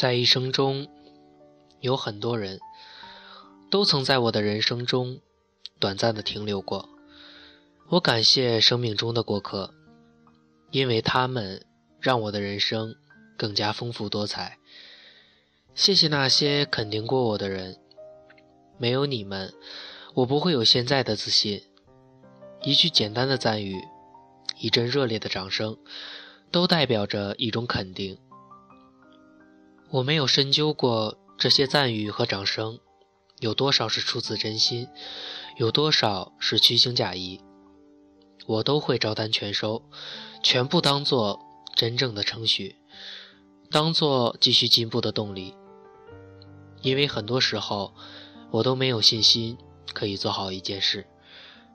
在一生中，有很多人都曾在我的人生中短暂的停留过。我感谢生命中的过客，因为他们让我的人生更加丰富多彩。谢谢那些肯定过我的人，没有你们，我不会有现在的自信。一句简单的赞誉，一阵热烈的掌声，都代表着一种肯定。我没有深究过这些赞誉和掌声有多少是出自真心，有多少是虚情假意，我都会照单全收，全部当做真正的称许，当做继续进步的动力。因为很多时候，我都没有信心可以做好一件事，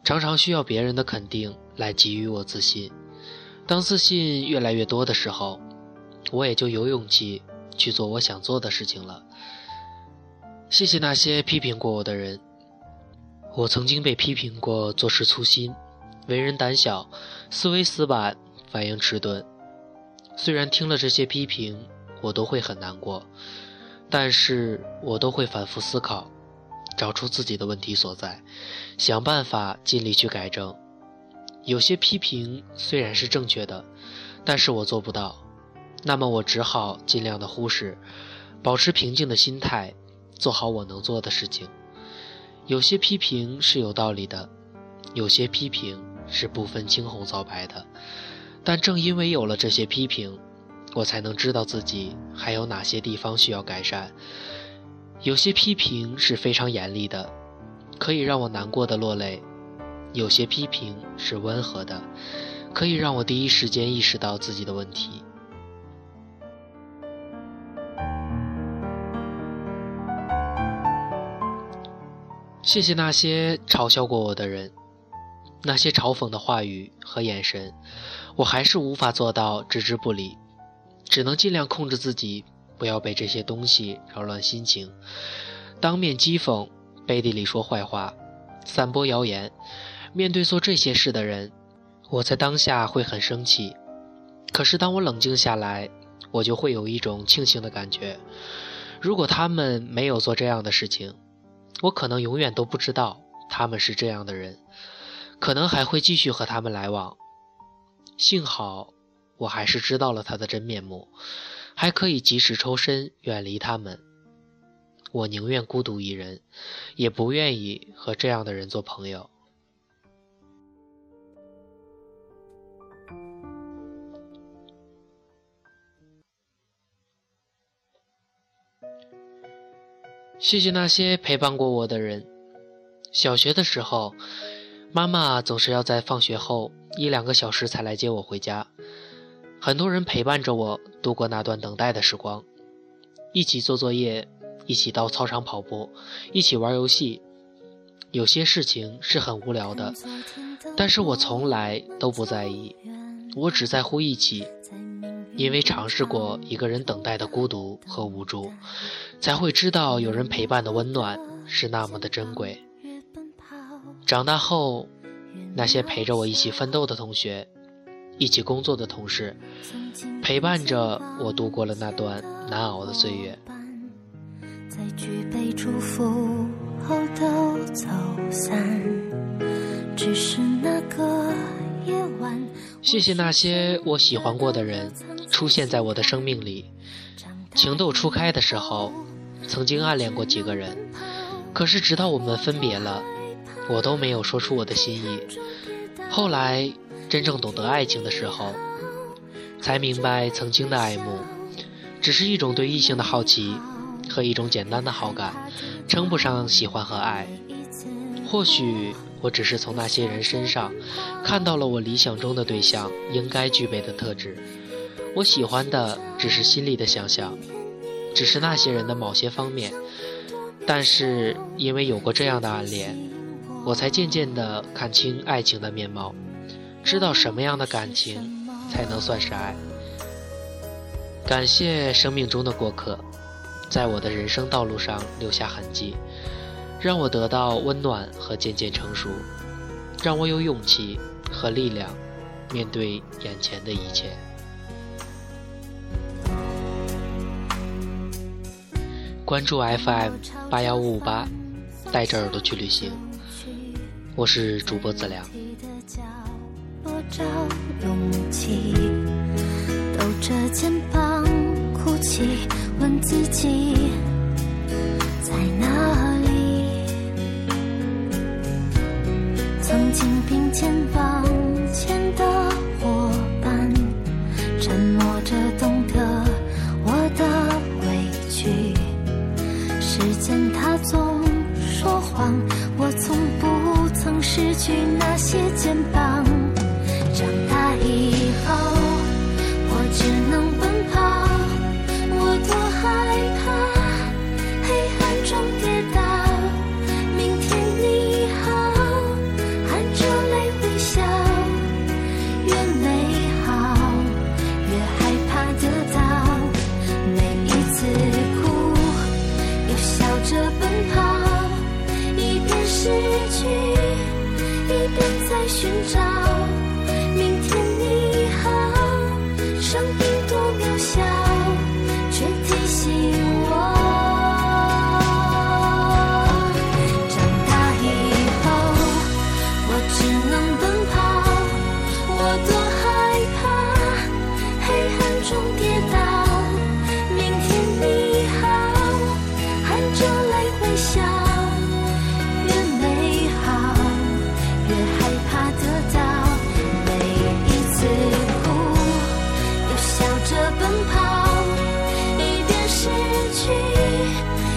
常常需要别人的肯定来给予我自信。当自信越来越多的时候，我也就有勇气去做我想做的事情了。谢谢那些批评过我的人，我曾经被批评过做事粗心、为人胆小、思维死板、反应迟钝。虽然听了这些批评，我都会很难过。但是我都会反复思考，找出自己的问题所在，想办法尽力去改正。有些批评虽然是正确的，但是我做不到，那么我只好尽量的忽视，保持平静的心态，做好我能做的事情。有些批评是有道理的，有些批评是不分青红皂白的，但正因为有了这些批评。我才能知道自己还有哪些地方需要改善。有些批评是非常严厉的，可以让我难过的落泪；有些批评是温和的，可以让我第一时间意识到自己的问题。谢谢那些嘲笑过我的人，那些嘲讽的话语和眼神，我还是无法做到置之不理。只能尽量控制自己，不要被这些东西扰乱心情。当面讥讽，背地里说坏话，散播谣言。面对做这些事的人，我在当下会很生气。可是当我冷静下来，我就会有一种庆幸的感觉。如果他们没有做这样的事情，我可能永远都不知道他们是这样的人，可能还会继续和他们来往。幸好。我还是知道了他的真面目，还可以及时抽身远离他们。我宁愿孤独一人，也不愿意和这样的人做朋友。谢谢那些陪伴过我的人。小学的时候，妈妈总是要在放学后一两个小时才来接我回家。很多人陪伴着我度过那段等待的时光，一起做作业，一起到操场跑步，一起玩游戏。有些事情是很无聊的，但是我从来都不在意，我只在乎一起，因为尝试过一个人等待的孤独和无助，才会知道有人陪伴的温暖是那么的珍贵。长大后，那些陪着我一起奋斗的同学。一起工作的同事，陪伴着我度过了那段难熬的岁月。谢谢那些我喜欢过的人出现在我的生命里。情窦初开的时候，曾经暗恋过几个人，可是直到我们分别了，我都没有说出我的心意。后来。真正懂得爱情的时候，才明白曾经的爱慕，只是一种对异性的好奇和一种简单的好感，称不上喜欢和爱。或许我只是从那些人身上看到了我理想中的对象应该具备的特质。我喜欢的只是心里的想象，只是那些人的某些方面。但是因为有过这样的暗恋，我才渐渐地看清爱情的面貌。知道什么样的感情才能算是爱？感谢生命中的过客，在我的人生道路上留下痕迹，让我得到温暖和渐渐成熟，让我有勇气和力量面对眼前的一切。关注 FM 八幺五五八，带着耳朵去旅行。我是主播子良。抖着肩膀哭泣，问自己在哪里？曾经并肩说谎，我从不曾失去那些肩膀。失去，一边在寻找。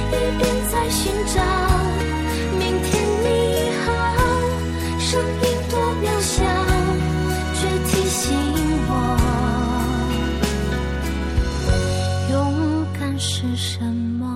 一边在寻找明天你好声音多渺小却提醒我勇敢是什么？